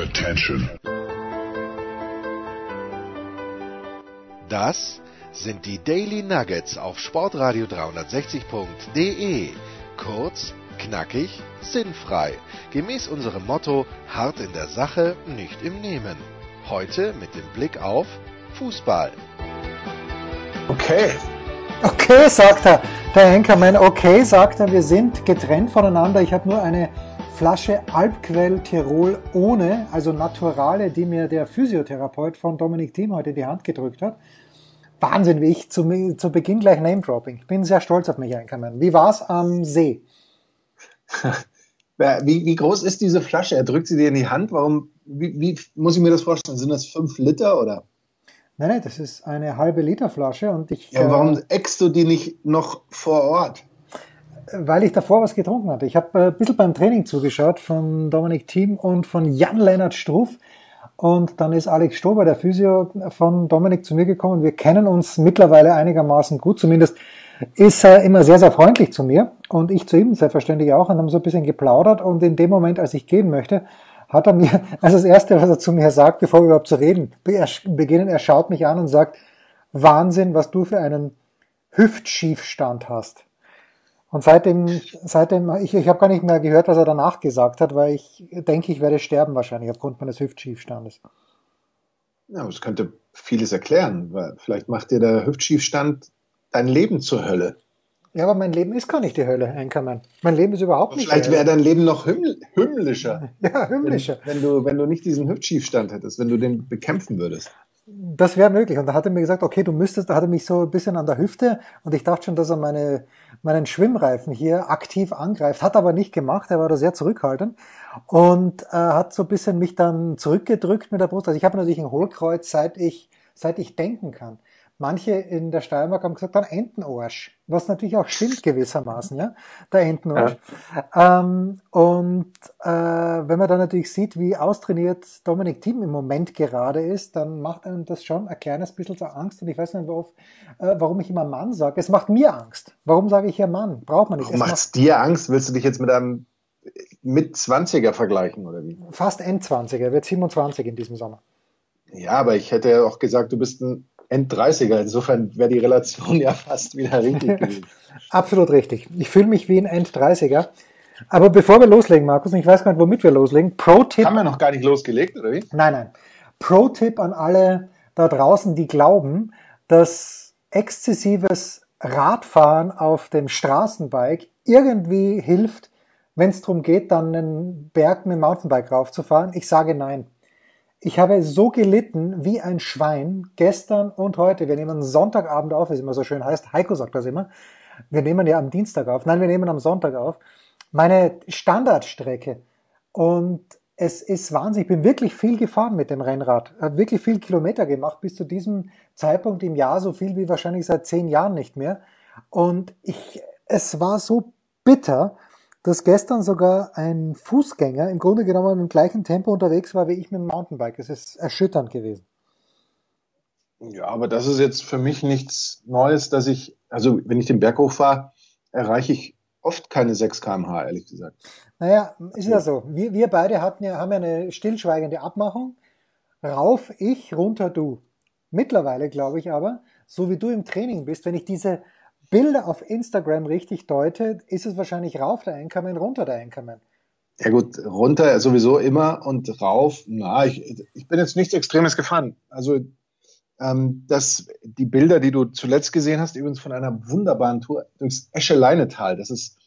Attention. Das sind die Daily Nuggets auf Sportradio 360.de. Kurz, knackig, sinnfrei. Gemäß unserem Motto: hart in der Sache, nicht im Nehmen. Heute mit dem Blick auf Fußball. Okay. Okay, sagt er. Der Henkermann, okay, sagt er, wir sind getrennt voneinander. Ich habe nur eine Flasche Alpquell Tirol ohne, also Naturale, die mir der Physiotherapeut von Dominik Thiem heute in die Hand gedrückt hat. Wahnsinn, wie ich zu, zu Beginn gleich Name-Dropping. Ich bin sehr stolz auf mich, Henkermann. Wie war's am See? Wie, wie groß ist diese Flasche? Er drückt sie dir in die Hand. Warum, wie, wie muss ich mir das vorstellen? Sind das fünf Liter oder? Nein, nein, das ist eine halbe Liter Flasche und ich. Ja, warum äh, eckst du die nicht noch vor Ort? Weil ich davor was getrunken hatte. Ich habe äh, ein bisschen beim Training zugeschaut von Dominik Thiem und von Jan-Lennart Struff. Und dann ist Alex Stober, der Physio von Dominik, zu mir gekommen. Wir kennen uns mittlerweile einigermaßen gut. Zumindest ist er immer sehr, sehr freundlich zu mir. Und ich zu ihm selbstverständlich auch. Und haben so ein bisschen geplaudert. Und in dem Moment, als ich gehen möchte, hat er mir, also das Erste, was er zu mir sagt, bevor wir überhaupt zu reden beginnen, er schaut mich an und sagt, Wahnsinn, was du für einen Hüftschiefstand hast. Und seitdem, seitdem, ich, ich habe gar nicht mehr gehört, was er danach gesagt hat, weil ich denke, ich werde sterben wahrscheinlich aufgrund meines Hüftschiefstandes. Ja, das könnte vieles erklären, weil vielleicht macht dir der Hüftschiefstand dein Leben zur Hölle. Ja, aber mein Leben ist gar nicht die Hölle, Enkermann. Mein Leben ist überhaupt nicht Vielleicht wäre dein Leben noch hümml hümmlischer. Ja, hümmlischer. Wenn, wenn, du, wenn du nicht diesen Hüftschiefstand hättest, wenn du den bekämpfen würdest. Das wäre möglich. Und da hat er mir gesagt, okay, du müsstest, da hat er mich so ein bisschen an der Hüfte und ich dachte schon, dass er meine, meinen Schwimmreifen hier aktiv angreift. Hat aber nicht gemacht, er war da sehr zurückhaltend und äh, hat so ein bisschen mich dann zurückgedrückt mit der Brust. Also ich habe natürlich ein Hohlkreuz, seit ich, seit ich denken kann. Manche in der Steiermark haben gesagt, dann Entenarsch, was natürlich auch stimmt gewissermaßen, ja, der Entenarsch. Ja. Ähm, und äh, wenn man dann natürlich sieht, wie austrainiert Dominik Thiem im Moment gerade ist, dann macht einem das schon ein kleines bisschen so Angst. Und ich weiß nicht, worauf, äh, warum ich immer Mann sage. Es macht mir Angst. Warum sage ich hier Mann? Braucht man nicht. Warum macht es dir Angst? Willst du dich jetzt mit einem mit 20er vergleichen oder wie? Fast Endzwanziger, er wird 27 in diesem Sommer. Ja, aber ich hätte ja auch gesagt, du bist ein End-30er. Insofern wäre die Relation ja fast wieder richtig gewesen. Absolut richtig. Ich fühle mich wie ein End-30er. Aber bevor wir loslegen, Markus, ich weiß gar nicht, womit wir loslegen. Pro-Tipp. Haben wir noch gar nicht losgelegt, oder wie? Nein, nein. Pro-Tipp an alle da draußen, die glauben, dass exzessives Radfahren auf dem Straßenbike irgendwie hilft, wenn es darum geht, dann einen Berg mit dem Mountainbike raufzufahren. Ich sage nein. Ich habe so gelitten wie ein Schwein gestern und heute. Wir nehmen Sonntagabend auf, wie es immer so schön heißt. Heiko sagt das immer. Wir nehmen ja am Dienstag auf. Nein, wir nehmen am Sonntag auf. Meine Standardstrecke. Und es ist Wahnsinn. Ich bin wirklich viel gefahren mit dem Rennrad. Habe wirklich viel Kilometer gemacht bis zu diesem Zeitpunkt im Jahr. So viel wie wahrscheinlich seit zehn Jahren nicht mehr. Und ich, es war so bitter, dass gestern sogar ein Fußgänger im Grunde genommen im gleichen Tempo unterwegs war wie ich mit dem Mountainbike. Es ist erschütternd gewesen. Ja, aber das ist jetzt für mich nichts Neues, dass ich, also wenn ich den Berg hochfahre, erreiche ich oft keine 6 kmh, ehrlich gesagt. Naja, ist ja so. Wir, wir beide hatten ja, haben ja eine stillschweigende Abmachung. Rauf ich, runter du. Mittlerweile glaube ich aber, so wie du im Training bist, wenn ich diese Bilder auf Instagram richtig deute, ist es wahrscheinlich rauf der Anchorman, runter der Anchorman. Ja gut, runter sowieso immer und rauf, na, ich, ich bin jetzt nichts Extremes gefahren. Also ähm, das, die Bilder, die du zuletzt gesehen hast, übrigens von einer wunderbaren Tour durchs Escheleinetal, das ist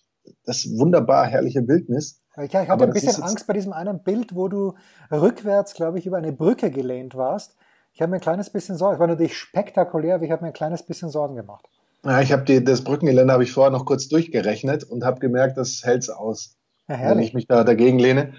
das wunderbar herrliche Wildnis. Ich, ich hatte ein bisschen Angst bei diesem einen Bild, wo du rückwärts, glaube ich, über eine Brücke gelehnt warst. Ich habe mir ein kleines bisschen Sorgen, es war natürlich spektakulär, aber ich habe mir ein kleines bisschen Sorgen gemacht. Ja, ich habe das Brückengelände habe ich vorher noch kurz durchgerechnet und habe gemerkt, das hält's aus, ja, wenn ich mich da dagegen lehne.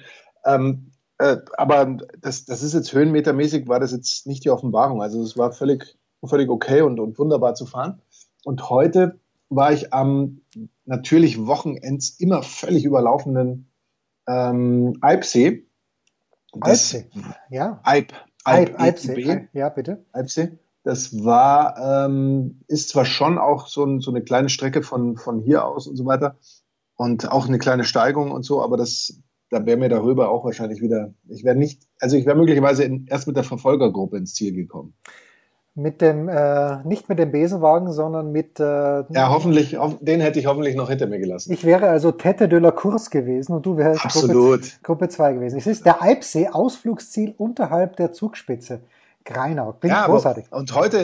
Ähm, äh, aber das, das ist jetzt höhenmetermäßig, war das jetzt nicht die Offenbarung. Also es war völlig, völlig okay und, und wunderbar zu fahren. Und heute war ich am natürlich Wochenends immer völlig überlaufenden ähm, Alpsee. Alpsee, ja. Alp. Alp, Alp, Alpsee, ja, bitte. Alpsee. Das war, ähm, ist zwar schon auch so, ein, so eine kleine Strecke von, von hier aus und so weiter und auch eine kleine Steigung und so, aber das, da wäre mir darüber auch wahrscheinlich wieder, ich wäre nicht, also ich wäre möglicherweise in, erst mit der Verfolgergruppe ins Ziel gekommen. Mit dem, äh, nicht mit dem Besenwagen, sondern mit. Äh, ja, hoffentlich, den hätte ich hoffentlich noch hinter mir gelassen. Ich wäre also Tete de la Course gewesen und du wärst Absolut. Gruppe, Gruppe 2 gewesen. Es ist der Eibsee, Ausflugsziel unterhalb der Zugspitze. Greinau. Klingt ja, großartig. Aber, und heute,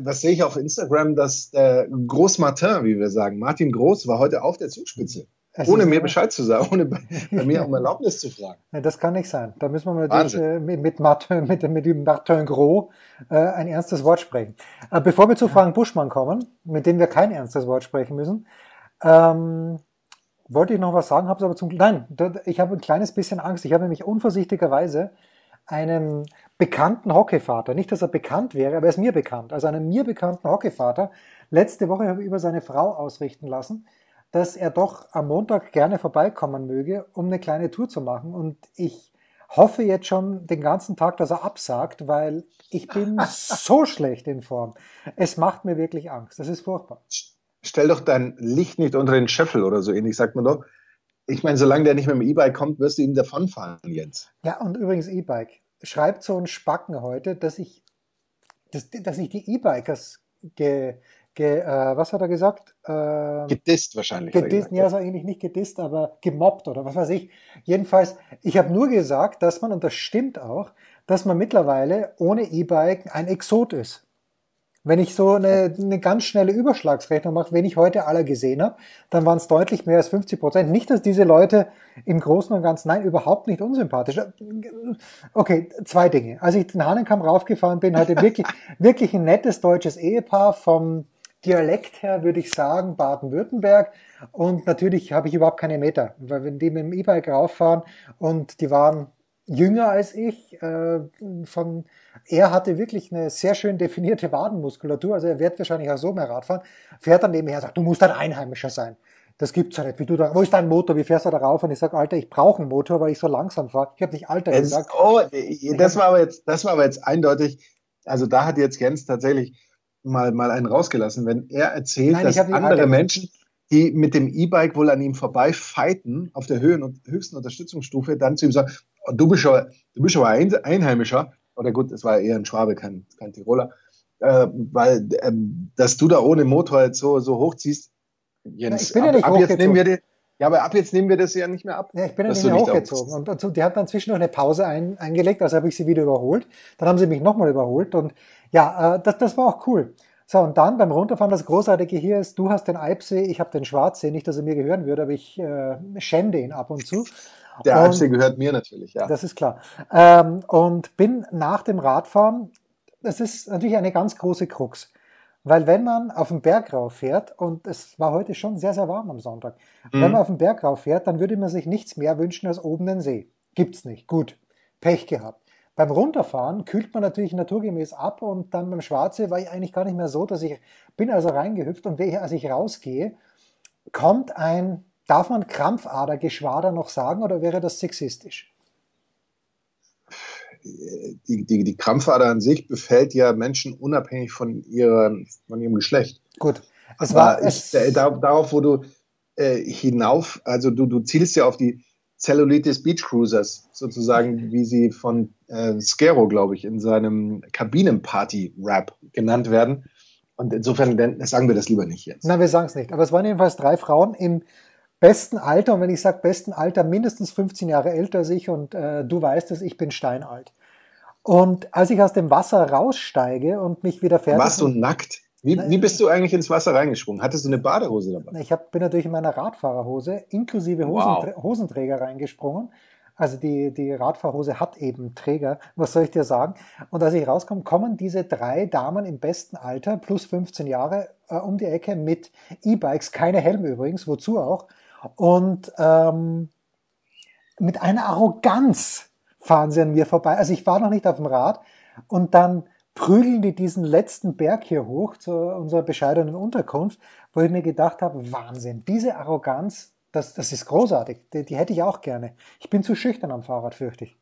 was sehe ich auf Instagram, dass der Groß Martin, wie wir sagen, Martin Groß, war heute auf der Zugspitze. Es ohne mir Bescheid zu sagen, ohne bei, bei mir um Erlaubnis zu fragen. Ja, das kann nicht sein. Da müssen wir natürlich äh, mit, Martin, mit, mit dem Martin Gros äh, ein ernstes Wort sprechen. Äh, bevor wir zu Frank Buschmann kommen, mit dem wir kein ernstes Wort sprechen müssen, ähm, wollte ich noch was sagen, habe es aber zum Nein, ich habe ein kleines bisschen Angst. Ich habe nämlich unvorsichtigerweise einem bekannten Hockeyvater, nicht dass er bekannt wäre, aber er ist mir bekannt, also einem mir bekannten Hockeyvater, letzte Woche habe ich über seine Frau ausrichten lassen, dass er doch am Montag gerne vorbeikommen möge, um eine kleine Tour zu machen. Und ich hoffe jetzt schon den ganzen Tag, dass er absagt, weil ich bin so schlecht in Form. Es macht mir wirklich Angst. Das ist furchtbar. Stell doch dein Licht nicht unter den Scheffel oder so ähnlich, sagt man doch. Ich meine, solange der nicht mit dem E-Bike kommt, wirst du ihm davonfahren, Jens. Ja, und übrigens E-Bike. Schreibt so ein Spacken heute, dass ich, dass, dass ich die E-Bikers ge, ge, äh, was hat er gesagt? Äh, gedisst wahrscheinlich. Gedisst, ja, also eigentlich nicht gedisst, aber gemobbt oder was weiß ich. Jedenfalls, ich habe nur gesagt, dass man, und das stimmt auch, dass man mittlerweile ohne E-Bike ein Exot ist. Wenn ich so eine, eine ganz schnelle Überschlagsrechnung mache, wenn ich heute alle gesehen habe, dann waren es deutlich mehr als 50 Prozent. Nicht, dass diese Leute im Großen und Ganzen, nein, überhaupt nicht unsympathisch. Okay, zwei Dinge. Als ich den Hahnenkamm raufgefahren bin, hatte wirklich, wirklich ein nettes deutsches Ehepaar vom Dialekt her würde ich sagen Baden-Württemberg. Und natürlich habe ich überhaupt keine Meter, weil wenn die mit dem E-Bike rauffahren und die waren jünger als ich, äh, von, er hatte wirklich eine sehr schön definierte Wadenmuskulatur, also er wird wahrscheinlich auch so mehr Radfahren, fährt dann nebenher und sagt, du musst ein Einheimischer sein. Das gibt's ja nicht. Wie du da, wo ist dein Motor? Wie fährst du da rauf? Und ich sag, Alter, ich brauche einen Motor, weil ich so langsam fahre. Ich habe nicht Alter es, gesagt. Oh, das war aber jetzt, das war aber jetzt eindeutig. Also da hat jetzt Jens tatsächlich mal, mal einen rausgelassen, wenn er erzählt, Nein, dass andere Menschen, die mit dem E-Bike wohl an ihm vorbei fighten, auf der Höhen- und höchsten Unterstützungsstufe, dann zu ihm sagen, du bist aber, du bist aber ein Einheimischer, oder gut, es war eher ein Schwabe, kein, kein Tiroler, äh, weil, äh, dass du da ohne Motor jetzt so, so hochziehst, Jens, ich bin ja nicht ab, ab jetzt nehmen wir die, ja, aber ab jetzt nehmen wir das ja nicht mehr ab. Ja, ich bin ja nicht mehr hochgezogen. Und dazu, die hat dann zwischendurch eine Pause ein, eingelegt, also habe ich sie wieder überholt. Dann haben sie mich nochmal überholt und ja, äh, das, das war auch cool. So, und dann beim Runterfahren, das Großartige hier ist, du hast den Eibsee, ich habe den Schwarzsee, nicht, dass er mir gehören würde, aber ich äh, schände ihn ab und zu. Der Eibsee gehört mir natürlich, ja. Das ist klar. Ähm, und bin nach dem Radfahren, das ist natürlich eine ganz große Krux. Weil wenn man auf den Berg rauf fährt, und es war heute schon sehr, sehr warm am Sonntag, mhm. wenn man auf den Berg rauf fährt, dann würde man sich nichts mehr wünschen als oben den See. Gibt's nicht. Gut. Pech gehabt. Beim Runterfahren kühlt man natürlich naturgemäß ab und dann beim Schwarze war ich eigentlich gar nicht mehr so, dass ich bin also reingehüpft und als ich rausgehe, kommt ein, darf man Krampfadergeschwader noch sagen oder wäre das sexistisch? Die, die, die Krampfader an sich befällt ja Menschen unabhängig von, ihrer, von ihrem Geschlecht. Gut. Es war, es ich, darauf, wo du äh, hinauf, also du, du zielst ja auf die Cellulitis Beach Cruisers, sozusagen, wie sie von äh, Scaro, glaube ich, in seinem Kabinenparty-Rap genannt werden. Und insofern sagen wir das lieber nicht jetzt. Nein, wir sagen es nicht. Aber es waren jedenfalls drei Frauen im besten Alter. Und wenn ich sage besten Alter, mindestens 15 Jahre älter als ich. Und äh, du weißt es, ich bin steinalt. Und als ich aus dem Wasser raussteige und mich wieder fertig... Warst du nackt? Wie, wie bist du eigentlich ins Wasser reingesprungen? Hattest du eine Badehose dabei? Ich hab, bin natürlich in meiner Radfahrerhose inklusive Hosenträ wow. Hosenträger reingesprungen. Also die, die Radfahrhose hat eben Träger, was soll ich dir sagen? Und als ich rauskomme, kommen diese drei Damen im besten Alter, plus 15 Jahre, äh, um die Ecke mit E-Bikes, keine Helme übrigens, wozu auch. Und ähm, mit einer Arroganz fahren sie an mir vorbei. Also ich war noch nicht auf dem Rad und dann prügeln die diesen letzten Berg hier hoch zu unserer bescheidenen Unterkunft, wo ich mir gedacht habe, Wahnsinn, diese Arroganz, das, das ist großartig, die, die hätte ich auch gerne. Ich bin zu schüchtern am Fahrrad, fürchte ich.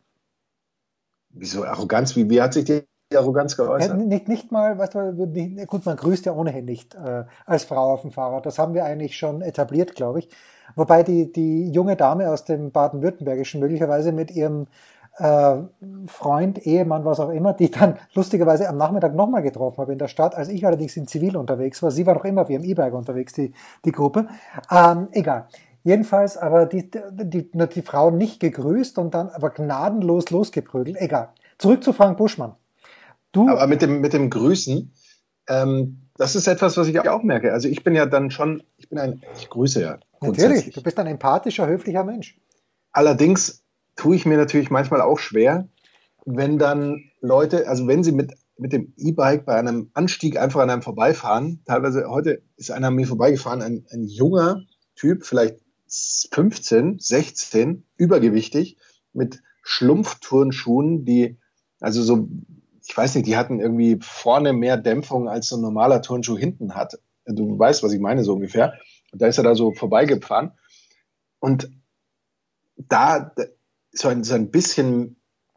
Wieso Arroganz? Wie, wie hat sich die die Arroganz geäußert? Ja, nicht, nicht mal, weißt du, nicht, gut, man grüßt ja ohnehin nicht äh, als Frau auf dem Fahrrad. Das haben wir eigentlich schon etabliert, glaube ich. Wobei die, die junge Dame aus dem Baden-Württembergischen möglicherweise mit ihrem äh, Freund, Ehemann, was auch immer, die dann lustigerweise am Nachmittag nochmal getroffen habe in der Stadt, als ich allerdings in Zivil unterwegs war. Sie war noch immer wie im E-Bike unterwegs, die, die Gruppe. Ähm, egal. Jedenfalls aber die, die, die, die Frau nicht gegrüßt und dann aber gnadenlos losgeprügelt. Egal. Zurück zu Frank Buschmann. Du, aber mit dem, mit dem Grüßen, ähm, das ist etwas, was ich auch merke. Also ich bin ja dann schon, ich bin ein, ich grüße ja. Natürlich, du bist ein empathischer, höflicher Mensch. Allerdings tue ich mir natürlich manchmal auch schwer, wenn dann Leute, also wenn sie mit, mit dem E-Bike bei einem Anstieg einfach an einem vorbeifahren, teilweise heute ist einer an mir vorbeigefahren, ein, ein junger Typ, vielleicht 15, 16, übergewichtig, mit Schlumpfturnschuhen, die, also so, ich weiß nicht, die hatten irgendwie vorne mehr Dämpfung als so ein normaler Turnschuh hinten hat. Du weißt, was ich meine, so ungefähr. Und da ist er da so vorbeigefahren. Und da so ein, so ein bisschen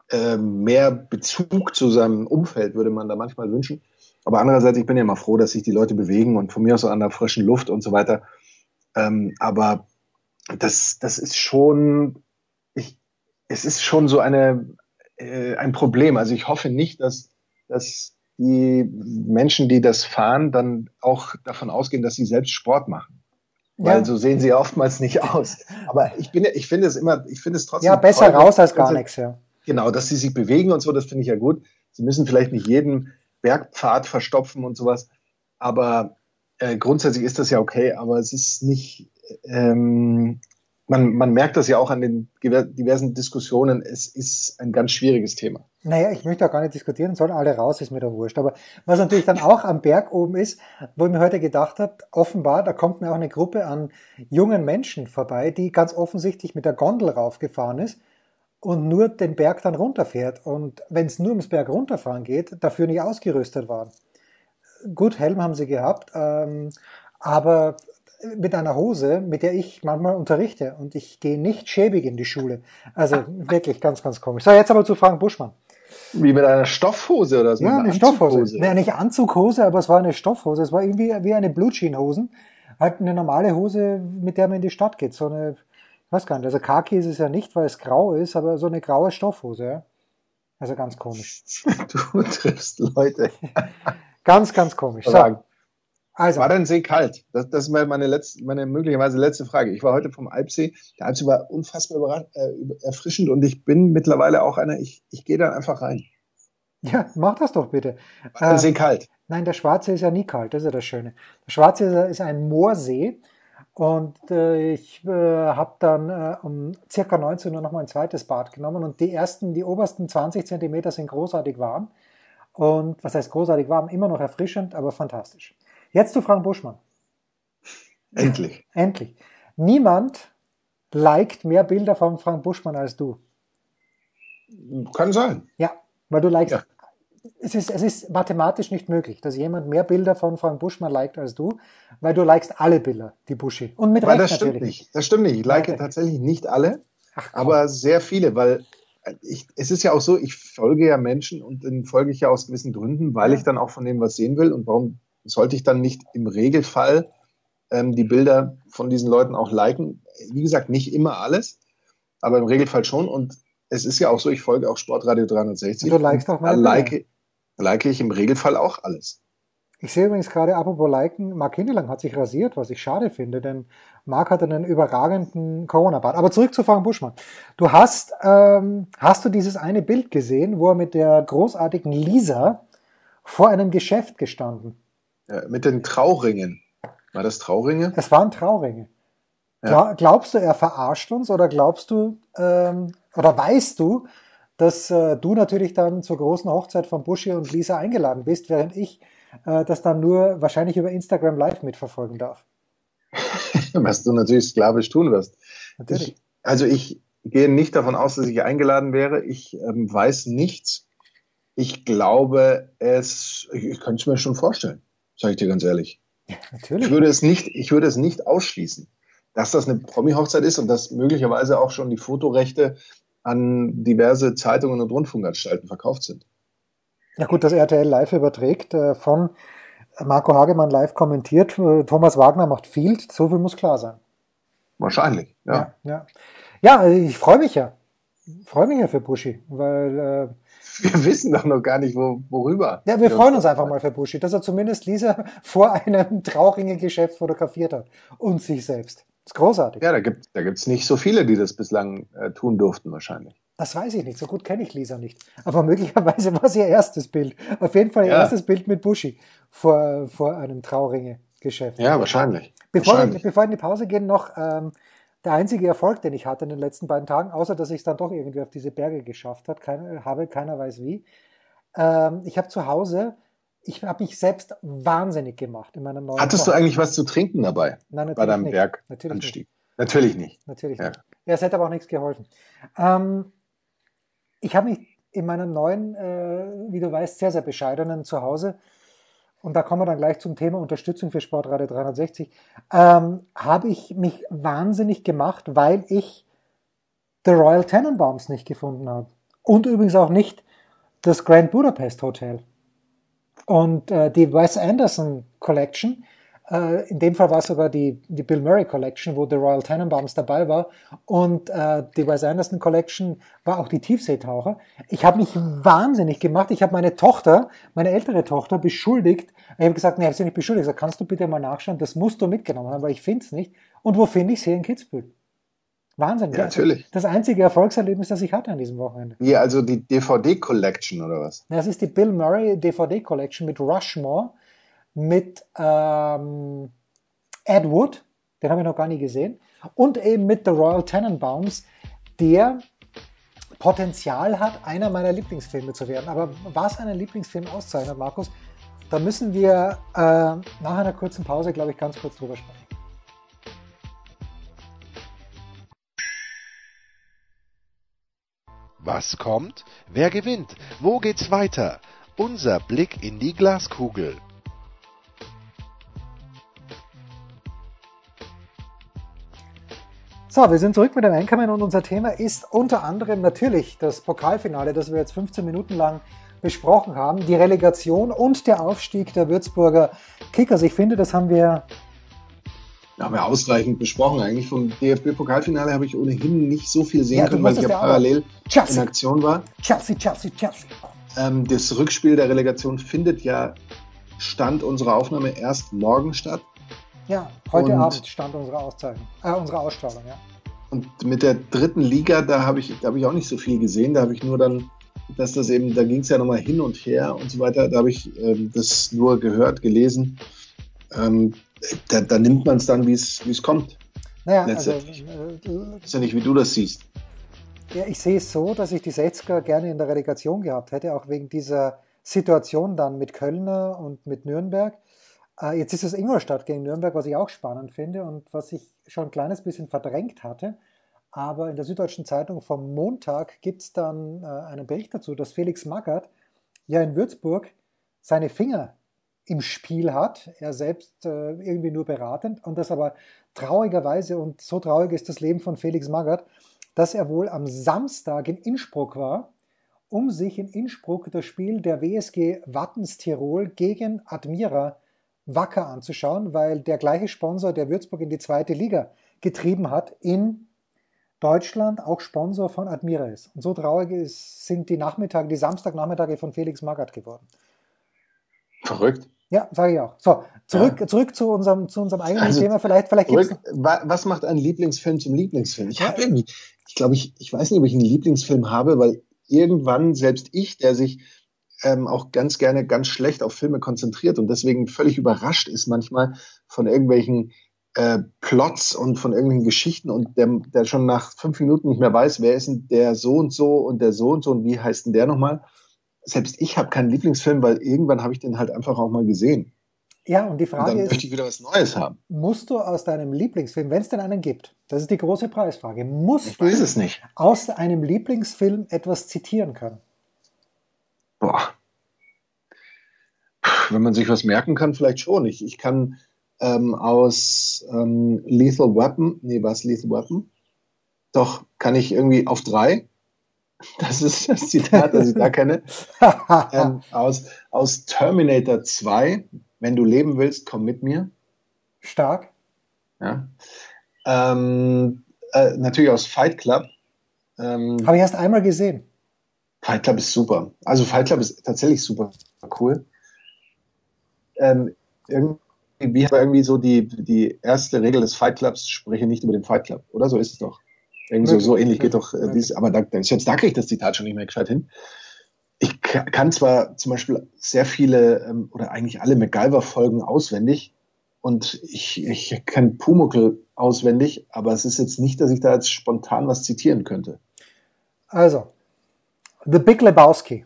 äh, mehr Bezug zu seinem Umfeld würde man da manchmal wünschen. Aber andererseits, ich bin ja immer froh, dass sich die Leute bewegen und von mir aus so an der frischen Luft und so weiter. Ähm, aber das, das ist schon, ich, es ist schon so eine, äh, ein Problem. Also ich hoffe nicht, dass, dass die Menschen, die das fahren, dann auch davon ausgehen, dass sie selbst Sport machen. Weil ja. so sehen sie ja oftmals nicht aus. Aber ich bin, ich finde es immer, ich finde es trotzdem. Ja, besser toll, raus als gar nichts, ja. Genau, dass sie sich bewegen und so, das finde ich ja gut. Sie müssen vielleicht nicht jeden Bergpfad verstopfen und sowas. Aber äh, grundsätzlich ist das ja okay, aber es ist nicht, ähm, man, man merkt das ja auch an den diversen Diskussionen, es ist ein ganz schwieriges Thema. Naja, ich möchte auch gar nicht diskutieren, sollen alle raus, ist mir doch wurscht. Aber was natürlich dann auch am Berg oben ist, wo ich mir heute gedacht habe, offenbar, da kommt mir auch eine Gruppe an jungen Menschen vorbei, die ganz offensichtlich mit der Gondel raufgefahren ist und nur den Berg dann runterfährt. Und wenn es nur ums Berg runterfahren geht, dafür nicht ausgerüstet waren. Gut, Helm haben sie gehabt, ähm, aber mit einer Hose, mit der ich manchmal unterrichte und ich gehe nicht schäbig in die Schule. Also wirklich ganz, ganz komisch. So, jetzt aber zu Frank Buschmann. Wie mit einer Stoffhose oder so? Ja, eine, eine Stoffhose. Naja, nicht Anzughose, aber es war eine Stoffhose. Es war irgendwie wie eine Blutschienhosen. Halt eine normale Hose, mit der man in die Stadt geht. So eine, ich weiß gar nicht, also Kaki ist es ja nicht, weil es grau ist, aber so eine graue Stoffhose, ja. Also ganz komisch. Du triffst Leute. ganz, ganz komisch. So. Also. War dein See kalt? Das, das ist meine, letzte, meine möglicherweise letzte Frage. Ich war heute vom Alpsee. Der Alpsee war unfassbar äh, erfrischend und ich bin mittlerweile auch einer, ich, ich gehe da einfach rein. Ja, mach das doch bitte. War der äh, See kalt? Nein, der Schwarze ist ja nie kalt, das ist ja das Schöne. Der Schwarze ist ein Moorsee und äh, ich äh, habe dann äh, um circa 19 Uhr nochmal ein zweites Bad genommen und die ersten, die obersten 20 Zentimeter sind großartig warm. Und was heißt großartig warm? Immer noch erfrischend, aber fantastisch. Jetzt zu Frank Buschmann. Endlich. Endlich. Niemand liked mehr Bilder von Frank Buschmann als du. Kann sein. Ja, weil du likest. Ja. Es, ist, es ist mathematisch nicht möglich, dass jemand mehr Bilder von Frank Buschmann liked als du, weil du likest alle Bilder, die Buschi. Und mit Recht das stimmt natürlich. nicht. Das stimmt nicht. Ich like okay. tatsächlich nicht alle, Ach, aber sehr viele, weil ich, es ist ja auch so, ich folge ja Menschen und dann folge ich ja aus gewissen Gründen, weil ich dann auch von denen was sehen will. Und warum sollte ich dann nicht im Regelfall ähm, die Bilder von diesen Leuten auch liken? Wie gesagt, nicht immer alles, aber im Regelfall schon. Und es ist ja auch so, ich folge auch Sportradio 360. Du likest auch meine like, like ich im Regelfall auch alles. Ich sehe übrigens gerade, apropos liken, Mark Hindelang hat sich rasiert, was ich schade finde, denn Mark hat einen überragenden Corona-Bart. Aber zurück zu Frank Buschmann. Du hast, ähm, hast du dieses eine Bild gesehen, wo er mit der großartigen Lisa vor einem Geschäft gestanden? Ja, mit den Trauringen. War das Trauringe? Es waren Trauringe. Ja. Glaubst du, er verarscht uns oder glaubst du, ähm, oder weißt du, dass äh, du natürlich dann zur großen Hochzeit von Buschi und Lisa eingeladen bist, während ich äh, das dann nur wahrscheinlich über Instagram Live mitverfolgen darf? Was du natürlich sklavisch tun wirst. Natürlich. Ich, also ich gehe nicht davon aus, dass ich eingeladen wäre. Ich ähm, weiß nichts. Ich glaube, es, ich, ich könnte es mir schon vorstellen sage ich dir ganz ehrlich. Ja, natürlich. Ich würde es nicht, ich würde es nicht ausschließen, dass das eine Promi-Hochzeit ist und dass möglicherweise auch schon die Fotorechte an diverse Zeitungen und Rundfunkanstalten verkauft sind. Ja gut, dass RTL live überträgt, äh, von Marco Hagemann live kommentiert, äh, Thomas Wagner macht Field, so viel muss klar sein. Wahrscheinlich, ja. Ja, ja. ja ich freue mich ja. Freue mich ja für Buschi, weil äh, wir wissen doch noch gar nicht, wo, worüber. Ja, wir freuen uns einfach mal für Buschi, dass er zumindest Lisa vor einem traurigen Geschäft fotografiert hat und sich selbst. Das ist großartig. Ja, da gibt es da gibt's nicht so viele, die das bislang äh, tun durften, wahrscheinlich. Das weiß ich nicht. So gut kenne ich Lisa nicht. Aber möglicherweise war es ihr erstes Bild. Auf jeden Fall ihr ja. erstes Bild mit Buschi vor, vor einem Trauringe-Geschäft. Ja, wahrscheinlich. Bevor, wahrscheinlich. Wir, bevor wir in die Pause gehen, noch ähm, der einzige Erfolg, den ich hatte in den letzten beiden Tagen, außer dass ich es dann doch irgendwie auf diese Berge geschafft hat, keine, habe, keiner weiß wie. Ähm, ich habe zu Hause, ich habe mich selbst wahnsinnig gemacht in meinem neuen Hattest Koch. du eigentlich was zu trinken dabei? Nein, natürlich bei deinem nicht. Berganstieg? Natürlich nicht. Natürlich nicht. Natürlich ja. nicht. Ja, es hätte aber auch nichts geholfen. Ähm, ich habe mich in meinem neuen, äh, wie du weißt, sehr, sehr bescheidenen Zuhause, und da kommen wir dann gleich zum Thema Unterstützung für Sportradio 360, ähm, habe ich mich wahnsinnig gemacht, weil ich The Royal Tenenbaums nicht gefunden habe. Und übrigens auch nicht das Grand Budapest Hotel. Und äh, die Wes Anderson Collection, äh, in dem Fall war es sogar die, die Bill Murray Collection, wo The Royal Tenenbaums dabei war. Und äh, die Wes Anderson Collection war auch die Tiefseetaucher. Ich habe mich wahnsinnig gemacht. Ich habe meine Tochter, meine ältere Tochter, beschuldigt. Ich habe gesagt, nee, ich habe sie nicht beschuldigt. Ich gesagt, kannst du bitte mal nachschauen? Das musst du mitgenommen haben, weil ich finde es nicht. Und wo finde ich sie in Kitzbühel? Wahnsinn. Ja, natürlich. Das einzige Erfolgserlebnis, das ich hatte an diesem Wochenende. Wie, also die DVD-Collection oder was? Das ist die Bill Murray DVD-Collection mit Rushmore mit ähm, Ed Wood, den habe ich noch gar nie gesehen, und eben mit The Royal Tenenbaums, der Potenzial hat, einer meiner Lieblingsfilme zu werden. Aber was einen Lieblingsfilm auszeichnet, Markus, da müssen wir äh, nach einer kurzen Pause, glaube ich, ganz kurz drüber sprechen. Was kommt? Wer gewinnt? Wo geht's weiter? Unser Blick in die Glaskugel. So, wir sind zurück mit dem Einkommen und unser Thema ist unter anderem natürlich das Pokalfinale, das wir jetzt 15 Minuten lang besprochen haben, die Relegation und der Aufstieg der Würzburger Kickers. Ich finde, das haben wir haben wir ausreichend besprochen. Eigentlich vom DFB-Pokalfinale habe ich ohnehin nicht so viel sehen ja, können, weil ich ja parallel Chelsea. in Aktion war. Chelsea, Chelsea, Chelsea. Ähm, das Rückspiel der Relegation findet ja Stand unserer Aufnahme erst morgen statt. Ja, heute und, Abend stand unsere Auszeichnung, äh, unsere Ausstrahlung, ja. Und mit der dritten Liga, da habe ich, da habe ich auch nicht so viel gesehen. Da habe ich nur dann, dass das eben, da ging es ja nochmal hin und her und so weiter. Da habe ich ähm, das nur gehört, gelesen. Ähm, da, da, nimmt man es dann, wie es kommt. Naja, also, äh, ist ja nicht, wie du das siehst. Ja, ich sehe es so, dass ich die 60er gerne in der Relegation gehabt hätte, auch wegen dieser Situation dann mit Kölner und mit Nürnberg. Äh, jetzt ist es Ingolstadt gegen Nürnberg, was ich auch spannend finde und was ich schon ein kleines bisschen verdrängt hatte. Aber in der Süddeutschen Zeitung vom Montag gibt es dann äh, einen Bericht dazu, dass Felix Magath ja in Würzburg seine Finger im Spiel hat, er selbst äh, irgendwie nur beratend und das aber traurigerweise und so traurig ist das Leben von Felix Magath, dass er wohl am Samstag in Innsbruck war, um sich in Innsbruck das Spiel der WSG Wattens Tirol gegen Admira Wacker anzuschauen, weil der gleiche Sponsor, der Würzburg in die zweite Liga getrieben hat, in Deutschland auch Sponsor von Admira ist. Und so traurig ist, sind die Nachmittage, die Samstagnachmittage von Felix Magath geworden. Verrückt. Ja, sage ich auch. So, zurück, ja. zurück zu unserem, zu unserem eigenen also, Thema. Vielleicht, vielleicht zurück, Was macht ein Lieblingsfilm zum Lieblingsfilm? Ich habe irgendwie, ich glaube, ich, ich weiß nicht, ob ich einen Lieblingsfilm habe, weil irgendwann selbst ich, der sich ähm, auch ganz gerne ganz schlecht auf Filme konzentriert und deswegen völlig überrascht ist manchmal von irgendwelchen äh, Plots und von irgendwelchen Geschichten und der, der schon nach fünf Minuten nicht mehr weiß, wer ist denn der so und so und der so und so und wie heißt denn der nochmal. Selbst ich habe keinen Lieblingsfilm, weil irgendwann habe ich den halt einfach auch mal gesehen. Ja, und die Frage und dann ist, möchte ich wieder was Neues haben. Musst du aus deinem Lieblingsfilm, wenn es denn einen gibt, das ist die große Preisfrage, musst ich weiß es nicht. aus einem Lieblingsfilm etwas zitieren können? Boah. Wenn man sich was merken kann, vielleicht schon. Ich, ich kann ähm, aus ähm, Lethal Weapon, nee, was Lethal Weapon? Doch, kann ich irgendwie auf drei. Das ist das Zitat, das ich da kenne. ähm, aus, aus Terminator 2. Wenn du leben willst, komm mit mir. Stark. Ja. Ähm, äh, natürlich aus Fight Club. Ähm, Habe ich erst einmal gesehen. Fight Club ist super. Also Fight Club ist tatsächlich super cool. Ähm, irgendwie, irgendwie so die, die erste Regel des Fight Clubs, spreche nicht über den Fight Club, oder? So ist es doch. Irgendwie so, so ähnlich geht doch äh, dies, aber da, selbst da kriege ich das Zitat schon nicht mehr gescheit hin. Ich kann zwar zum Beispiel sehr viele ähm, oder eigentlich alle MacGyver-Folgen auswendig und ich, ich kann Pumuckl auswendig, aber es ist jetzt nicht, dass ich da jetzt spontan was zitieren könnte. Also, The Big Lebowski.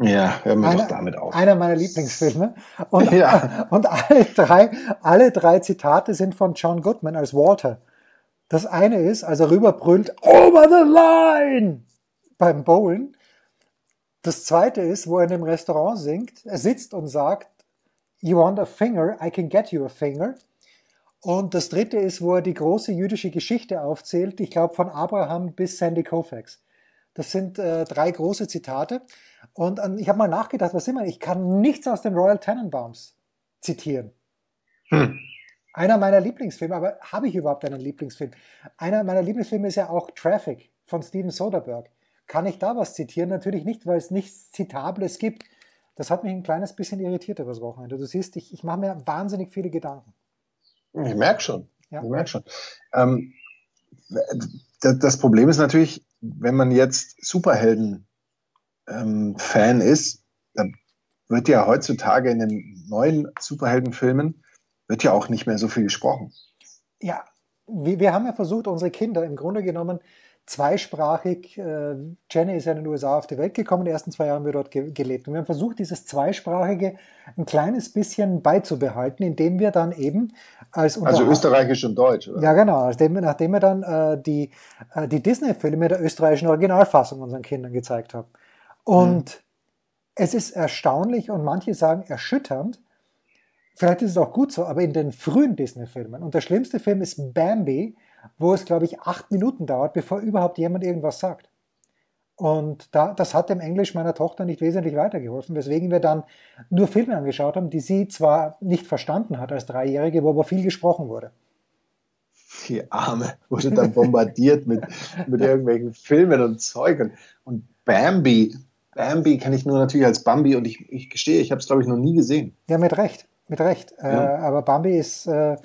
Ja, hören wir einer, doch damit auf. Einer meiner Lieblingsfilme. Und, ja. und alle, drei, alle drei Zitate sind von John Goodman als Walter. Das eine ist, als er rüberbrüllt, over the line! Beim Bowlen. Das zweite ist, wo er in dem Restaurant singt. Er sitzt und sagt, you want a finger, I can get you a finger. Und das dritte ist, wo er die große jüdische Geschichte aufzählt, ich glaube von Abraham bis Sandy Koufax. Das sind äh, drei große Zitate. Und ähm, ich habe mal nachgedacht, was immer, ich kann nichts aus den Royal Tenenbaums zitieren. Hm. Einer meiner Lieblingsfilme, aber habe ich überhaupt einen Lieblingsfilm? Einer meiner Lieblingsfilme ist ja auch Traffic von Steven Soderbergh. Kann ich da was zitieren? Natürlich nicht, weil es nichts Zitables gibt. Das hat mich ein kleines bisschen irritiert übers Wochenende. Du siehst, ich, ich mache mir wahnsinnig viele Gedanken. Ich merke schon. Ja. Ich merke schon. Ähm, das Problem ist natürlich, wenn man jetzt Superhelden ähm, ist, dann wird ja heutzutage in den neuen Superheldenfilmen wird ja auch nicht mehr so viel gesprochen. Ja, wir, wir haben ja versucht, unsere Kinder im Grunde genommen zweisprachig, äh, Jenny ist ja in den USA auf die Welt gekommen, die ersten zwei Jahre haben wir dort ge gelebt. Und wir haben versucht, dieses Zweisprachige ein kleines bisschen beizubehalten, indem wir dann eben als Also Österreichisch und Deutsch, oder? Ja, genau. Nachdem, nachdem wir dann äh, die, äh, die Disney-Filme der österreichischen Originalfassung unseren Kindern gezeigt haben. Und hm. es ist erstaunlich und manche sagen erschütternd, Vielleicht ist es auch gut so, aber in den frühen Disney-Filmen, und der schlimmste Film ist Bambi, wo es, glaube ich, acht Minuten dauert, bevor überhaupt jemand irgendwas sagt. Und da, das hat dem Englisch meiner Tochter nicht wesentlich weitergeholfen, weswegen wir dann nur Filme angeschaut haben, die sie zwar nicht verstanden hat als Dreijährige, wo aber viel gesprochen wurde. Die Arme wurde dann bombardiert mit, mit irgendwelchen Filmen und Zeugen. Und Bambi, Bambi kenne ich nur natürlich als Bambi und ich, ich gestehe, ich habe es, glaube ich, noch nie gesehen. Ja, mit Recht mit Recht. Ja. Äh, aber Bambi ist, äh,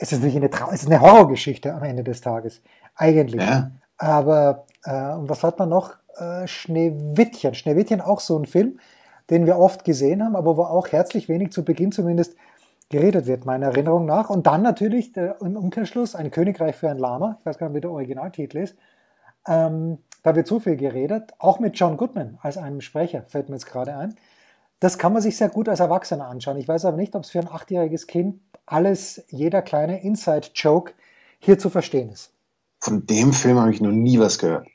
es ist wirklich eine, Trau es ist eine Horrorgeschichte am Ende des Tages. Eigentlich. Ja. Aber, äh, und was hat man noch? Äh, Schneewittchen. Schneewittchen auch so ein Film, den wir oft gesehen haben, aber wo auch herzlich wenig zu Beginn zumindest geredet wird, meiner Erinnerung nach. Und dann natürlich der, im Umkehrschluss ein Königreich für ein Lama. Ich weiß gar nicht, wie der Originaltitel ist. Ähm, da wird so viel geredet, auch mit John Goodman als einem Sprecher, fällt mir jetzt gerade ein. Das kann man sich sehr gut als Erwachsener anschauen. Ich weiß aber nicht, ob es für ein achtjähriges Kind alles, jeder kleine Inside-Joke hier zu verstehen ist. Von dem Film habe ich noch nie was gehört.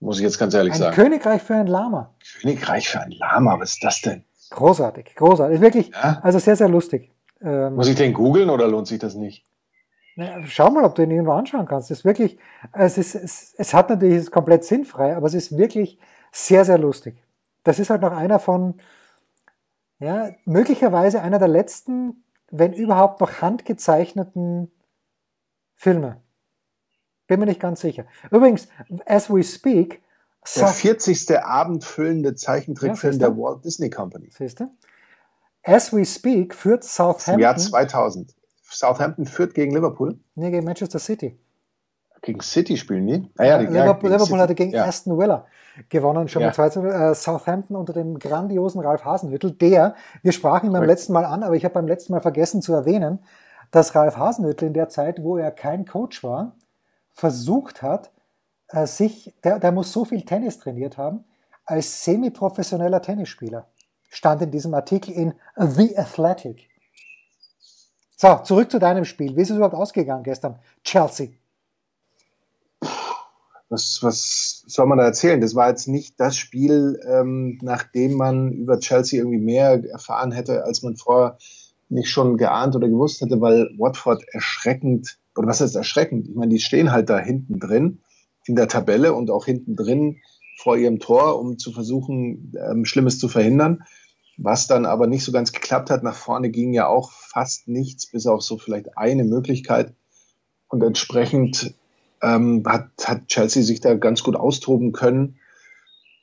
Muss ich jetzt ganz ehrlich ein sagen. Königreich für ein Lama. Königreich für ein Lama, was ist das denn? Großartig, großartig. Ist wirklich, ja? also sehr, sehr lustig. Ähm, Muss ich den googeln oder lohnt sich das nicht? Na, schau mal, ob du ihn irgendwo anschauen kannst. Es ist wirklich, es ist, es, es hat natürlich, es ist komplett sinnfrei, aber es ist wirklich sehr, sehr lustig. Das ist halt noch einer von, ja, möglicherweise einer der letzten, wenn überhaupt noch handgezeichneten Filme. Bin mir nicht ganz sicher. Übrigens, as we speak, der 40. abendfüllende Zeichentrickfilm ja, der Walt Disney Company. Siehst du? As we speak führt Southampton. Im Jahr 2000. Southampton führt gegen Liverpool? Nee, gegen Manchester City. Gegen City spielen die? Ah, ja, die Liverpool, Liverpool hatte gegen ja. Aston Villa gewonnen, schon ja. mit 2 äh, Southampton unter dem grandiosen Ralf Hasenhüttel, der, wir sprachen ihn beim letzten Mal an, aber ich habe beim letzten Mal vergessen zu erwähnen, dass Ralf Hasenhüttel in der Zeit, wo er kein Coach war, versucht hat, äh, sich, der, der muss so viel Tennis trainiert haben, als semi-professioneller Tennisspieler. Stand in diesem Artikel in The Athletic. So, zurück zu deinem Spiel. Wie ist es überhaupt ausgegangen gestern? Chelsea was, was soll man da erzählen? Das war jetzt nicht das Spiel, ähm, nachdem man über Chelsea irgendwie mehr erfahren hätte, als man vorher nicht schon geahnt oder gewusst hätte, weil Watford erschreckend, oder was heißt erschreckend? Ich meine, die stehen halt da hinten drin in der Tabelle und auch hinten drin vor ihrem Tor, um zu versuchen, ähm, Schlimmes zu verhindern. Was dann aber nicht so ganz geklappt hat. Nach vorne ging ja auch fast nichts, bis auf so vielleicht eine Möglichkeit. Und entsprechend ähm, hat, hat Chelsea sich da ganz gut austoben können.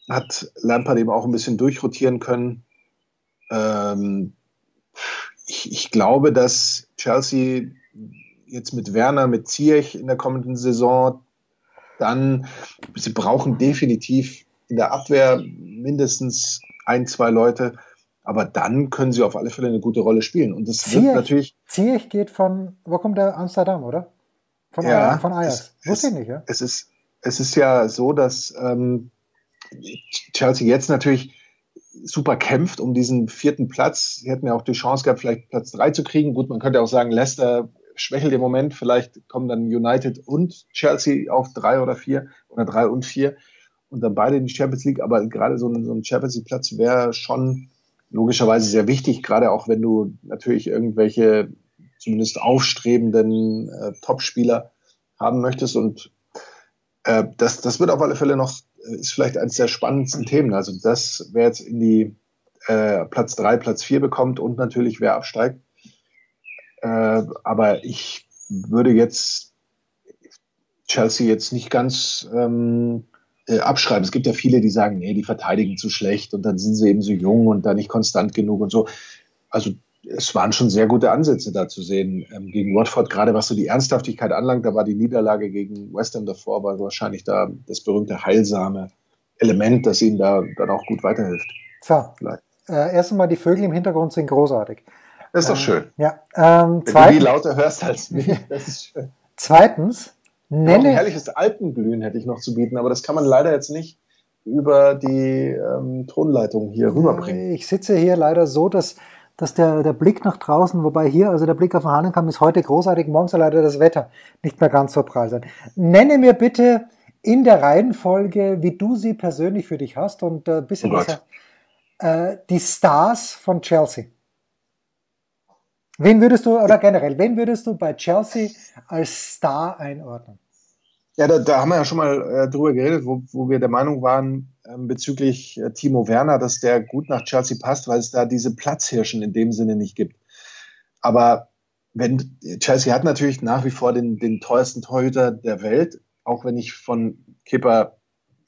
Hat Lampard eben auch ein bisschen durchrotieren können. Ähm, ich, ich glaube, dass Chelsea jetzt mit Werner, mit Ziyech in der kommenden Saison dann, sie brauchen definitiv in der Abwehr mindestens ein, zwei Leute, aber dann können sie auf alle Fälle eine gute Rolle spielen. Und das Ziyech, wird natürlich. Ziyech geht von, wo kommt der Amsterdam, oder? Von, ja, von Ajax. Wusste ich nicht, ja? Es ist, es ist ja so, dass ähm, Chelsea jetzt natürlich super kämpft um diesen vierten Platz. Sie hätten ja auch die Chance gehabt, vielleicht Platz drei zu kriegen. Gut, man könnte auch sagen, Leicester schwächelt im Moment. Vielleicht kommen dann United und Chelsea auf drei oder vier oder drei und vier und dann beide in die Champions League. Aber gerade so ein, so ein Champions League Platz wäre schon logischerweise sehr wichtig, gerade auch wenn du natürlich irgendwelche zumindest aufstrebenden äh, Top-Spieler haben möchtest. Und äh, das, das wird auf alle Fälle noch, äh, ist vielleicht eines der spannendsten Themen. Also das, wer jetzt in die äh, Platz drei, Platz vier bekommt und natürlich wer absteigt. Äh, aber ich würde jetzt Chelsea jetzt nicht ganz ähm, äh, abschreiben. Es gibt ja viele, die sagen, nee, die verteidigen zu schlecht und dann sind sie eben so jung und da nicht konstant genug und so. Also es waren schon sehr gute Ansätze da zu sehen ähm, gegen Watford, gerade was so die Ernsthaftigkeit anlangt. Da war die Niederlage gegen West Ham davor, war wahrscheinlich da das berühmte heilsame Element, das ihnen da dann auch gut weiterhilft. So, äh, erst einmal die Vögel im Hintergrund sind großartig. Das ist doch schön. Äh, ja. Ähm, Wenn zweitens, du die lauter hörst als mich, das ist schön. Zweitens, nenne... Ein herrliches Alpenglühen hätte ich noch zu bieten, aber das kann man leider jetzt nicht über die ähm, Tonleitung hier rüberbringen. Ich sitze hier leider so, dass, dass der, der Blick nach draußen, wobei hier, also der Blick auf den Hahnenkamm ist heute großartig, morgen soll leider das Wetter nicht mehr ganz so prall sein. Nenne mir bitte in der Reihenfolge, wie du sie persönlich für dich hast und ein äh, bisschen oh besser, äh, die Stars von Chelsea. Wen würdest du, oder generell, wen würdest du bei Chelsea als Star einordnen? Ja, da, da haben wir ja schon mal äh, drüber geredet, wo, wo wir der Meinung waren ähm, bezüglich äh, Timo Werner, dass der gut nach Chelsea passt, weil es da diese Platzhirschen in dem Sinne nicht gibt. Aber wenn Chelsea hat natürlich nach wie vor den, den teuersten Torhüter der Welt, auch wenn ich von Kipper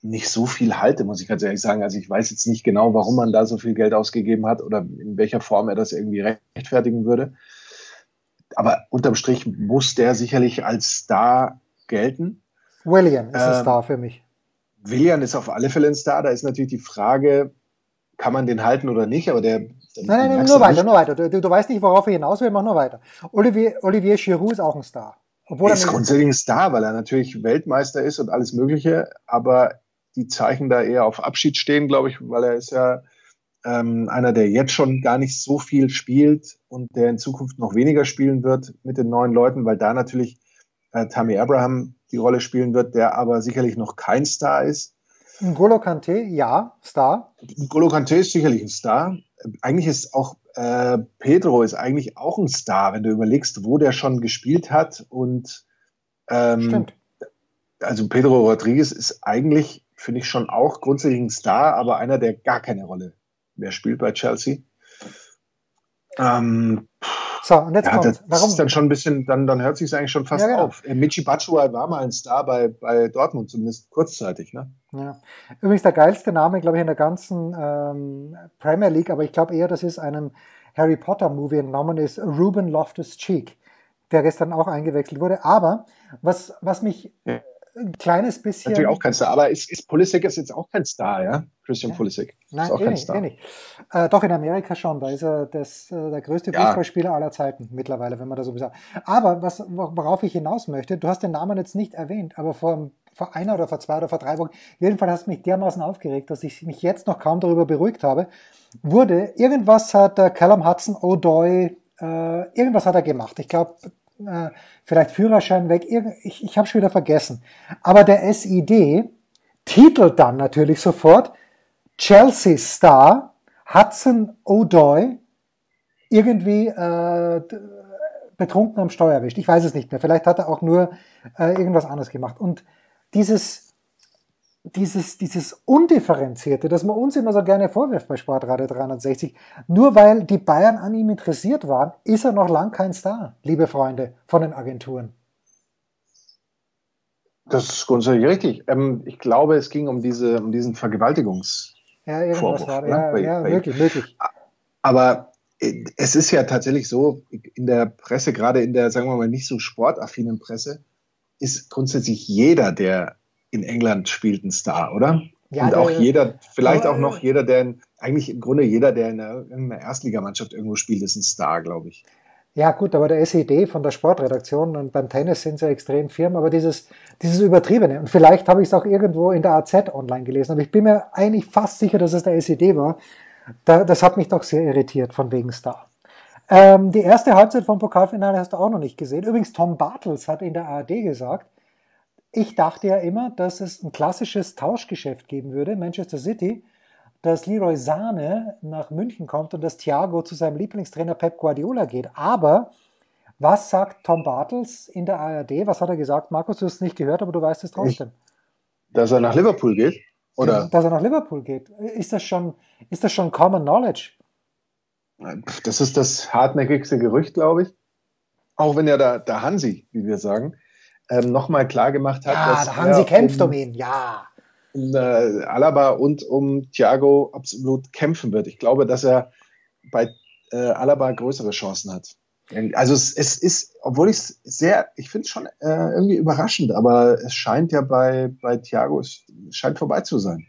nicht so viel halte, muss ich ganz ehrlich sagen. Also ich weiß jetzt nicht genau, warum man da so viel Geld ausgegeben hat oder in welcher Form er das irgendwie rechtfertigen würde. Aber unterm Strich muss der sicherlich als Star gelten. William ist ein ähm, Star für mich. William ist auf alle Fälle ein Star. Da ist natürlich die Frage, kann man den halten oder nicht, aber der. Nein, nein, nein nur weiter, nur weiter. Du, du, weißt nicht, worauf er hinaus will, mach nur weiter. Olivier, Olivier Giroud ist auch ein Star. Obwohl er ist grundsätzlich ein Star, weil er natürlich Weltmeister ist und alles Mögliche, aber die Zeichen da eher auf Abschied stehen, glaube ich, weil er ist ja ähm, einer, der jetzt schon gar nicht so viel spielt und der in Zukunft noch weniger spielen wird mit den neuen Leuten, weil da natürlich äh, Tammy Abraham die Rolle spielen wird, der aber sicherlich noch kein Star ist. N'Golo Kante, ja, Star. N'Golo Kante ist sicherlich ein Star. Eigentlich ist auch äh, Pedro ist eigentlich auch ein Star, wenn du überlegst, wo der schon gespielt hat und ähm, Stimmt. Also Pedro Rodriguez ist eigentlich finde ich schon auch grundsätzlich ein Star, aber einer, der gar keine Rolle mehr spielt bei Chelsea. Ähm, so, und jetzt ja, kommt. Das Warum? ist dann schon ein bisschen, dann, dann hört sich es eigentlich schon fast ja, genau. auf. Äh, Michi Batshuayi war mal ein Star bei, bei Dortmund, zumindest kurzzeitig. Ne? Ja. Übrigens der geilste Name, glaube ich, in der ganzen ähm, Premier League, aber ich glaube eher, das ist einem Harry Potter Movie entnommen, ist Ruben Loftus-Cheek, der gestern auch eingewechselt wurde. Aber was, was mich ja ein kleines bisschen. Natürlich auch kein Star, aber ist, ist Pulisic ist jetzt auch kein Star, ja? Christian ja. Pulisic. Nein, ist auch eh kein nicht, Star. Eh nicht. Äh, doch in Amerika schon, da ist er das, äh, der größte ja. Fußballspieler aller Zeiten mittlerweile, wenn man das so sagt. Aber was, worauf ich hinaus möchte, du hast den Namen jetzt nicht erwähnt, aber vor, vor einer oder vor zwei oder vor drei Wochen, jedenfalls hast du mich dermaßen aufgeregt, dass ich mich jetzt noch kaum darüber beruhigt habe, wurde, irgendwas hat der Callum Hudson O'Doy, äh, irgendwas hat er gemacht. Ich glaube, äh, vielleicht Führerschein weg, ich, ich habe schon wieder vergessen. Aber der SID titelt dann natürlich sofort Chelsea Star Hudson O'Doy irgendwie äh, betrunken am Steuer erwischt. Ich weiß es nicht mehr. Vielleicht hat er auch nur äh, irgendwas anderes gemacht. Und dieses dieses, dieses Undifferenzierte, das man uns immer so gerne vorwirft bei Sportradio 360, nur weil die Bayern an ihm interessiert waren, ist er noch lang kein Star, liebe Freunde von den Agenturen. Das ist grundsätzlich richtig. Ähm, ich glaube, es ging um diese, um diesen Vergewaltigungs. Ja, irgendwas war, ne? ja, bei, ja, bei, wirklich, wirklich. Aber äh, es ist ja tatsächlich so, in der Presse, gerade in der, sagen wir mal, nicht so sportaffinen Presse, ist grundsätzlich jeder, der in England spielt, ein Star, oder? Ja, und auch der, jeder, vielleicht auch noch jeder, der in, eigentlich im Grunde jeder, der in einer, in einer Erstligamannschaft irgendwo spielt, ist ein Star, glaube ich. Ja, gut, aber der SED von der Sportredaktion und beim Tennis sind sie ja extrem firm, aber dieses, dieses Übertriebene, und vielleicht habe ich es auch irgendwo in der AZ online gelesen, aber ich bin mir eigentlich fast sicher, dass es der SED war. Da, das hat mich doch sehr irritiert von wegen Star. Ähm, die erste Halbzeit vom Pokalfinale hast du auch noch nicht gesehen. Übrigens, Tom Bartels hat in der ARD gesagt, ich dachte ja immer, dass es ein klassisches Tauschgeschäft geben würde, Manchester City, dass Leroy Sahne nach München kommt und dass Thiago zu seinem Lieblingstrainer Pep Guardiola geht. Aber was sagt Tom Bartels in der ARD? Was hat er gesagt? Markus, du hast es nicht gehört, aber du weißt es trotzdem. Dass er nach Liverpool geht? Oder? dass er nach Liverpool geht. Ist das schon, ist das schon Common Knowledge? Das ist das hartnäckigste Gerücht, glaube ich. Auch wenn ja der, der Hansi, wie wir sagen, ähm, nochmal klar gemacht hat, ja, dass Hansi kämpft um ihn, ja um äh, Alaba und um Thiago absolut kämpfen wird. Ich glaube, dass er bei äh, Alaba größere Chancen hat. Also es, es ist, obwohl ich es sehr, ich finde es schon äh, irgendwie überraschend, aber es scheint ja bei, bei Thiago, es scheint vorbei zu sein.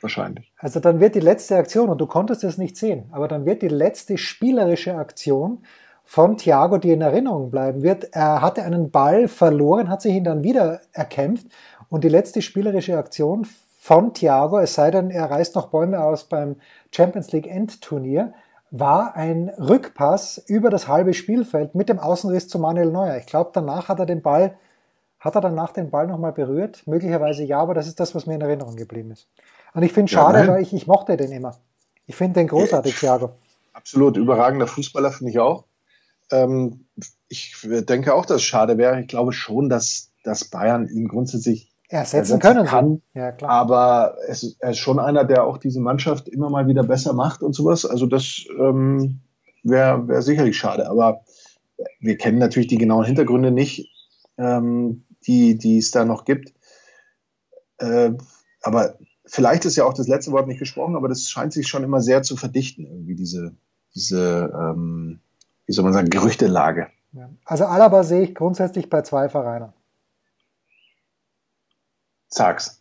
Wahrscheinlich. Also dann wird die letzte Aktion, und du konntest es nicht sehen, aber dann wird die letzte spielerische Aktion von Thiago, die in Erinnerung bleiben wird. Er hatte einen Ball verloren, hat sich ihn dann wieder erkämpft und die letzte spielerische Aktion von Thiago, es sei denn, er reißt noch Bäume aus beim Champions League Endturnier, war ein Rückpass über das halbe Spielfeld mit dem Außenriss zu Manuel Neuer. Ich glaube, danach hat er den Ball, hat er danach den Ball nochmal berührt? Möglicherweise ja, aber das ist das, was mir in Erinnerung geblieben ist. Und ich finde schade, ja, weil ich, ich mochte den immer. Ich finde den großartig, Thiago. Absolut, überragender Fußballer finde ich auch. Ähm, ich denke auch, dass es schade wäre. Ich glaube schon, dass, dass Bayern ihn grundsätzlich ersetzen können. Kann, ja, klar. Aber es, er ist schon einer, der auch diese Mannschaft immer mal wieder besser macht und sowas. Also das ähm, wäre wär sicherlich schade. Aber wir kennen natürlich die genauen Hintergründe nicht, ähm, die, die es da noch gibt. Äh, aber vielleicht ist ja auch das letzte Wort nicht gesprochen, aber das scheint sich schon immer sehr zu verdichten, irgendwie diese, diese ähm, wie soll man sagen, Gerüchtelage. Also Alaba sehe ich grundsätzlich bei zwei Vereinen. Sag's.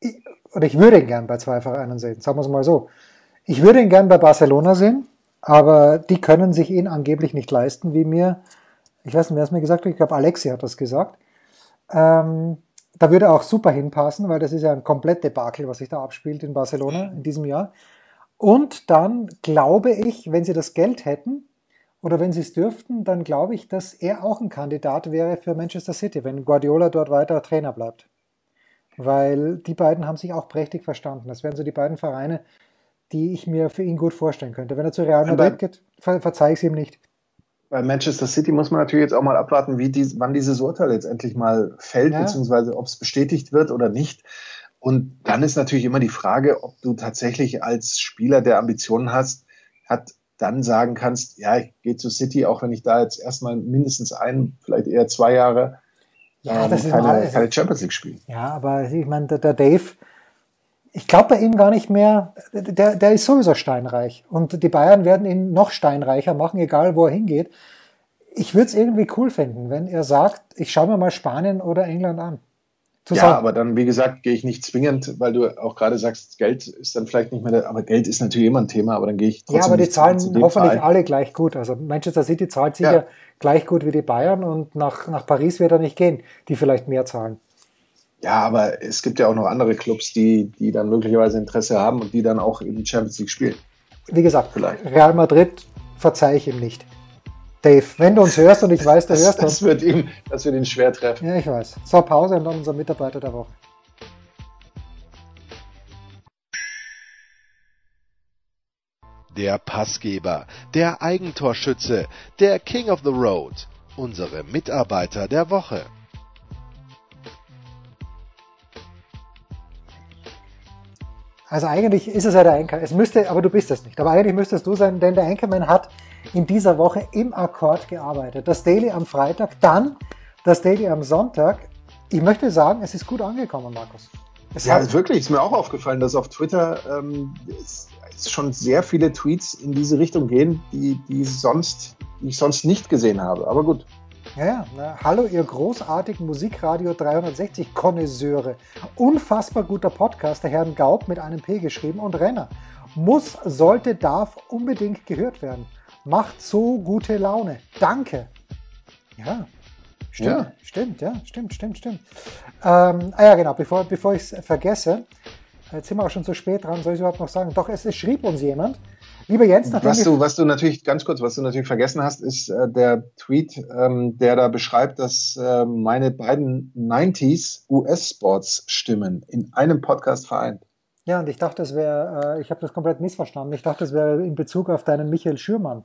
Ich, oder ich würde ihn gern bei zwei Vereinen sehen, sagen wir es mal so. Ich würde ihn gern bei Barcelona sehen, aber die können sich ihn angeblich nicht leisten, wie mir, ich weiß nicht, wer es mir gesagt hat, ich glaube Alexi hat das gesagt. Ähm, da würde er auch super hinpassen, weil das ist ja ein komplett Debakel, was sich da abspielt in Barcelona in diesem Jahr. Und dann glaube ich, wenn sie das Geld hätten oder wenn sie es dürften, dann glaube ich, dass er auch ein Kandidat wäre für Manchester City, wenn Guardiola dort weiter Trainer bleibt weil die beiden haben sich auch prächtig verstanden. Das wären so die beiden Vereine, die ich mir für ihn gut vorstellen könnte. Wenn er zu Real Madrid geht, ver verzeih ich es ihm nicht. Bei Manchester City muss man natürlich jetzt auch mal abwarten, wie die, wann dieses Urteil jetzt endlich mal fällt, ja. beziehungsweise ob es bestätigt wird oder nicht. Und dann ist natürlich immer die Frage, ob du tatsächlich als Spieler, der Ambitionen hast, hat, dann sagen kannst, ja, ich gehe zu City, auch wenn ich da jetzt erstmal mindestens ein, vielleicht eher zwei Jahre ja, ähm, das ist keine, mal, keine Champions League spielen. Ja, aber ich meine, der, der Dave, ich glaube bei ihm gar nicht mehr, der, der ist sowieso steinreich. Und die Bayern werden ihn noch steinreicher machen, egal wo er hingeht. Ich würde es irgendwie cool finden, wenn er sagt, ich schaue mir mal Spanien oder England an. Ja, sagen. aber dann, wie gesagt, gehe ich nicht zwingend, weil du auch gerade sagst, Geld ist dann vielleicht nicht mehr, der, aber Geld ist natürlich immer ein Thema, aber dann gehe ich trotzdem. Ja, aber die zahlen hoffentlich Verein. alle gleich gut. Also Manchester City zahlt sicher ja gleich gut wie die Bayern und nach, nach Paris wird er nicht gehen, die vielleicht mehr zahlen. Ja, aber es gibt ja auch noch andere Clubs, die, die dann möglicherweise Interesse haben und die dann auch in die Champions League spielen. Wie gesagt, vielleicht. Real Madrid verzeihe ich ihm nicht. Dave, wenn du uns hörst und ich weiß, du das, hörst das uns. Wird ihm, das wird ihn schwer treffen. Ja, ich weiß. So, Pause und dann unser Mitarbeiter der Woche. der Passgeber, der Eigentorschütze, der King of the Road, unsere Mitarbeiter der Woche. Also eigentlich ist es ja der Anchor. Es müsste, aber du bist es nicht. Aber eigentlich müsstest du sein, denn der Anchorman hat in dieser Woche im Akkord gearbeitet. Das Daily am Freitag, dann das Daily am Sonntag. Ich möchte sagen, es ist gut angekommen, Markus. Es ja, wirklich, ist mir auch aufgefallen, dass auf Twitter ähm, es, es schon sehr viele Tweets in diese Richtung gehen, die, die, sonst, die ich sonst nicht gesehen habe. Aber gut. Ja, na, hallo ihr großartigen Musikradio 360 Konnoisseure. Unfassbar guter Podcast, der Herrn Gaub mit einem P geschrieben und Renner. Muss, sollte, darf unbedingt gehört werden. Macht so gute Laune. Danke. Ja, stimmt, ja. stimmt, ja, stimmt, stimmt, stimmt. Ähm, ah ja, genau, bevor, bevor ich es vergesse, jetzt sind wir auch schon zu spät dran, soll ich überhaupt noch sagen? Doch, es, es schrieb uns jemand, Lieber Jens, was du, was du natürlich ganz kurz, was du natürlich vergessen hast, ist äh, der Tweet, ähm, der da beschreibt, dass äh, meine beiden 90s US-Sports Stimmen in einem Podcast vereint. Ja, und ich dachte, es wäre, äh, ich habe das komplett missverstanden. Ich dachte, es wäre in Bezug auf deinen Michael Schürmann.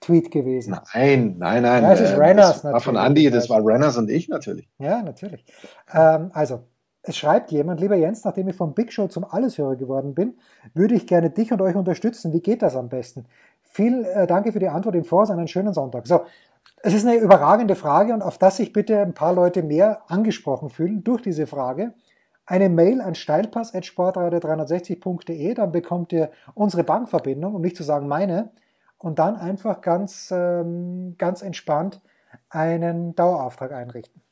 Tweet gewesen. Nein, nein, nein. Ja, es ist Renners das war von Andy, das war Renners und ich natürlich. Ja, natürlich. Ähm, also, es schreibt jemand, lieber Jens, nachdem ich vom Big Show zum Alleshörer geworden bin, würde ich gerne dich und euch unterstützen. Wie geht das am besten? Vielen äh, Danke für die Antwort im Voraus. Einen schönen Sonntag. So, es ist eine überragende Frage und auf das sich bitte ein paar Leute mehr angesprochen fühlen durch diese Frage. Eine Mail an steilpass.sportradio360.de, dann bekommt ihr unsere Bankverbindung, um nicht zu sagen meine, und dann einfach ganz, ähm, ganz entspannt einen Dauerauftrag einrichten.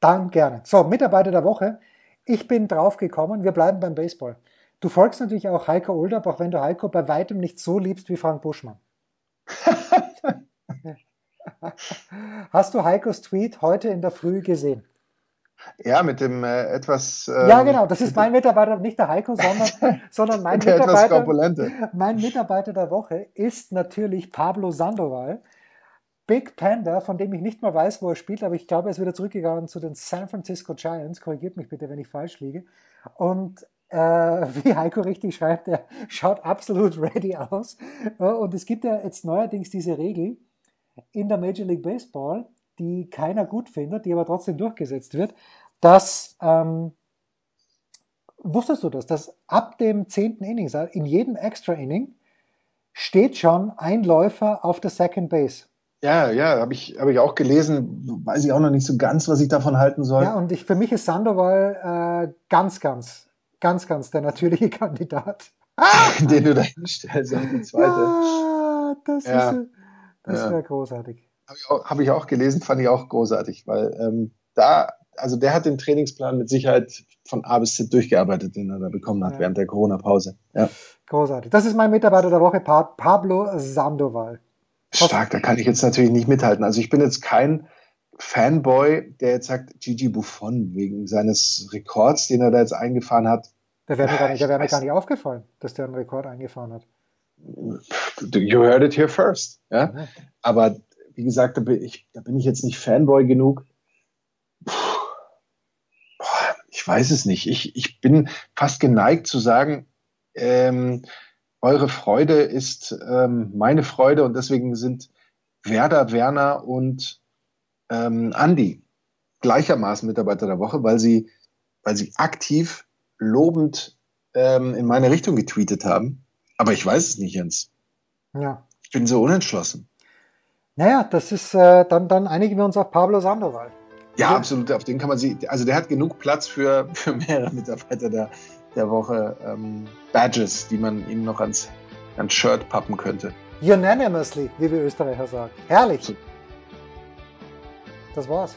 Dann gerne. So, Mitarbeiter der Woche. Ich bin drauf gekommen, wir bleiben beim Baseball. Du folgst natürlich auch Heiko Olderb, auch wenn du Heiko bei weitem nicht so liebst wie Frank Buschmann. Hast du Heikos Tweet heute in der Früh gesehen? Ja, mit dem äh, etwas. Ähm, ja, genau. Das ist mein Mitarbeiter, nicht der Heiko, sondern, sondern mein, Mitarbeiter, mein Mitarbeiter der Woche ist natürlich Pablo Sandoval. Big Panda, von dem ich nicht mal weiß, wo er spielt, aber ich glaube, er ist wieder zurückgegangen zu den San Francisco Giants. Korrigiert mich bitte, wenn ich falsch liege. Und äh, wie Heiko richtig schreibt, er schaut absolut ready aus. Und es gibt ja jetzt neuerdings diese Regel in der Major League Baseball, die keiner gut findet, die aber trotzdem durchgesetzt wird, dass, ähm, wusstest du das, dass ab dem zehnten Inning, in jedem Extra Inning, steht schon ein Läufer auf der Second Base. Ja, ja, habe ich, hab ich auch gelesen. Weiß ich auch noch nicht so ganz, was ich davon halten soll. Ja, und ich, für mich ist Sandoval äh, ganz, ganz, ganz, ganz der natürliche Kandidat. Den du da hinstellst auf die zweite. Ah, das ja. ist, das ja. wäre großartig. Habe ich, auch, hab ich auch gelesen, fand ich auch großartig, weil ähm, da, also der hat den Trainingsplan mit Sicherheit von A bis Z durchgearbeitet, den er da bekommen hat ja. während der Corona-Pause. Ja. Großartig. Das ist mein Mitarbeiter der Woche, Pablo Sandoval. Stark, da kann ich jetzt natürlich nicht mithalten. Also ich bin jetzt kein Fanboy, der jetzt sagt, Gigi Buffon wegen seines Rekords, den er da jetzt eingefahren hat. Der wäre mir, gar nicht, der wär mir gar nicht aufgefallen, dass der einen Rekord eingefahren hat. You heard it here first. Ja? ja. Aber wie gesagt, da bin, ich, da bin ich jetzt nicht Fanboy genug. Puh. Ich weiß es nicht. Ich, ich bin fast geneigt zu sagen, ähm, eure Freude ist ähm, meine Freude und deswegen sind Werder, Werner und ähm, Andi gleichermaßen Mitarbeiter der Woche, weil sie, weil sie aktiv lobend ähm, in meine Richtung getweetet haben. Aber ich weiß es nicht, Jens. Ja. Ich bin so unentschlossen. Naja, das ist, äh, dann, dann einigen wir uns auf Pablo Sandoval. Ja, also, absolut. Auf den kann man sie, also der hat genug Platz für, für mehrere Mitarbeiter der, der Woche ähm, Badges, die man ihm noch ans, ans Shirt pappen könnte. Unanimously, wie wir Österreicher sagen. Herrlich. Das war's.